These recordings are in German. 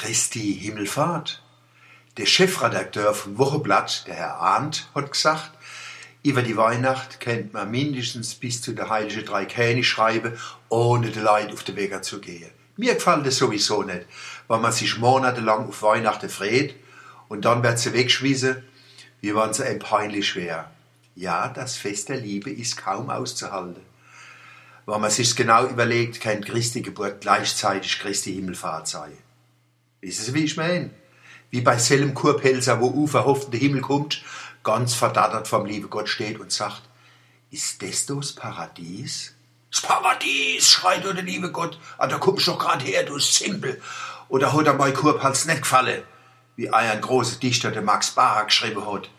Christi Himmelfahrt. Der Chefredakteur vom Wochenblatt, der Herr Arndt, hat gesagt, über die Weihnacht kennt man mindestens bis zu der Heilige Drei König schreiben, ohne den Leid auf den Weg zu gehen. Mir gefällt das sowieso nicht, weil man sich monatelang auf Weihnachten freut und dann wird sie wegschmissen, wie wenn sie einem peinlich schwer. Ja, das Fest der Liebe ist kaum auszuhalten. Wenn man sich genau überlegt, kann Christi Geburt gleichzeitig Christi Himmelfahrt sein. Wissen Sie, wie ich meine? Wie bei Selm Kurpelzer, wo Ufer hofft, der Himmel kommt, ganz verdattert vom liebe Gott steht und sagt, ist das das Paradies? Das Paradies, schreit der liebe Gott, ah, da kommst du doch gerade her, du Simpel. Oder hat er mein Kurpals nicht gefallen, wie ein großer Dichter, der Max Barak, geschrieben hat.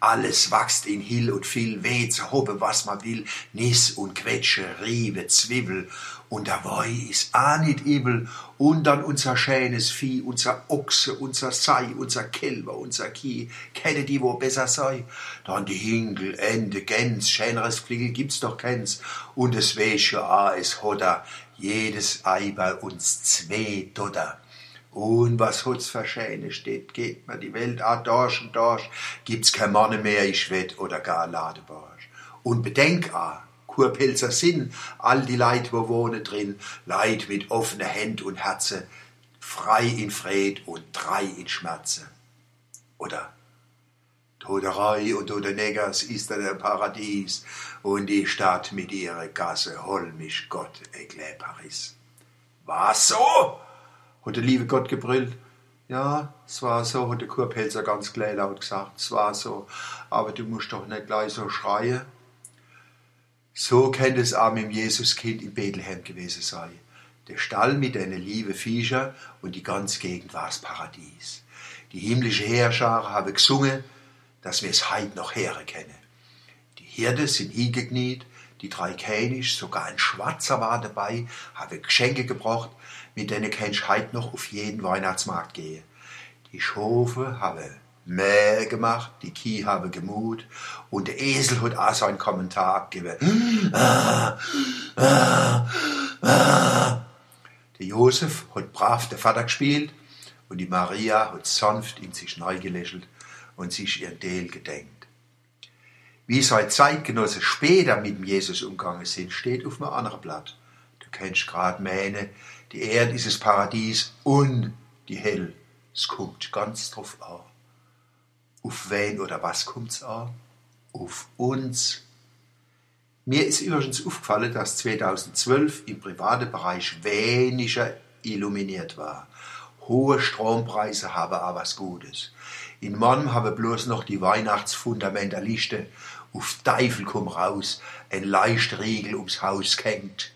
Alles wächst in Hill und viel weh, zerhobe was man will, Nis und Quetsche, Riebe, Zwiebel, und der Woi ist auch nicht übel, und dann unser schönes Vieh, unser Ochse, unser Sei, unser Kälber, unser Kieh, kenne die, wo besser sei, dann die Hinkel, Ende, Gänse, schöneres Fliegel gibt's doch keins, und es wesch ja auch es Hodder, jedes Ei bei uns zwei Dodder. Und was hat's für Schäne steht, geht mir die Welt a durch und durch, gibt's kein Mann mehr, ich wett oder gar Ladebarsch. Und bedenk a, Kurpilzer Sinn, all die Leid, wo wohne drin, Leid mit offene Händ und Herze, frei in Fred und drei in Schmerze. Oder Toderei und Todeneggers ist da der Paradies und die Stadt mit ihrer Gasse, hol mich Gott, Eglä Paris. Was so? Hat der liebe Gott gebrüllt. Ja, es war so, hat der Kurpelzer ganz gleich laut gesagt, es war so, aber du musst doch nicht gleich so schreien. So könnte es auch mit dem Jesuskind in Bethlehem gewesen sein. Der Stall mit den lieben Viecher und die ganze Gegend war das Paradies. Die himmlische Heerschar habe gesungen, dass wir es heut noch Heere kennen. Die Hirte sind hingekniet, die drei König, sogar ein Schwarzer war dabei, habe Geschenke gebracht, mit denen kein Scheit noch auf jeden Weihnachtsmarkt gehe. Die Schafe habe Mäh gemacht, die Kie habe gemut und der Esel hat auch seinen Kommentar ah. Der Josef hat brav der Vater gespielt und die Maria hat sanft in sich neu gelächelt und sich ihren Deel gedenkt. Wie seine Zeitgenossen später mit dem Jesus umgegangen sind, steht auf einem anderen Blatt. Du kennst grad meine, die Erde ist das Paradies und die Hell. Es kommt ganz drauf an. Auf wen oder was kommt's an? Auf uns. Mir ist übrigens aufgefallen, dass 2012 im privaten Bereich weniger illuminiert war. Hohe Strompreise haben aber was Gutes. In Mann haben bloß noch die Weihnachtsfundamentalisten auf Teufel komm raus ein Leichtriegel ums Haus gehängt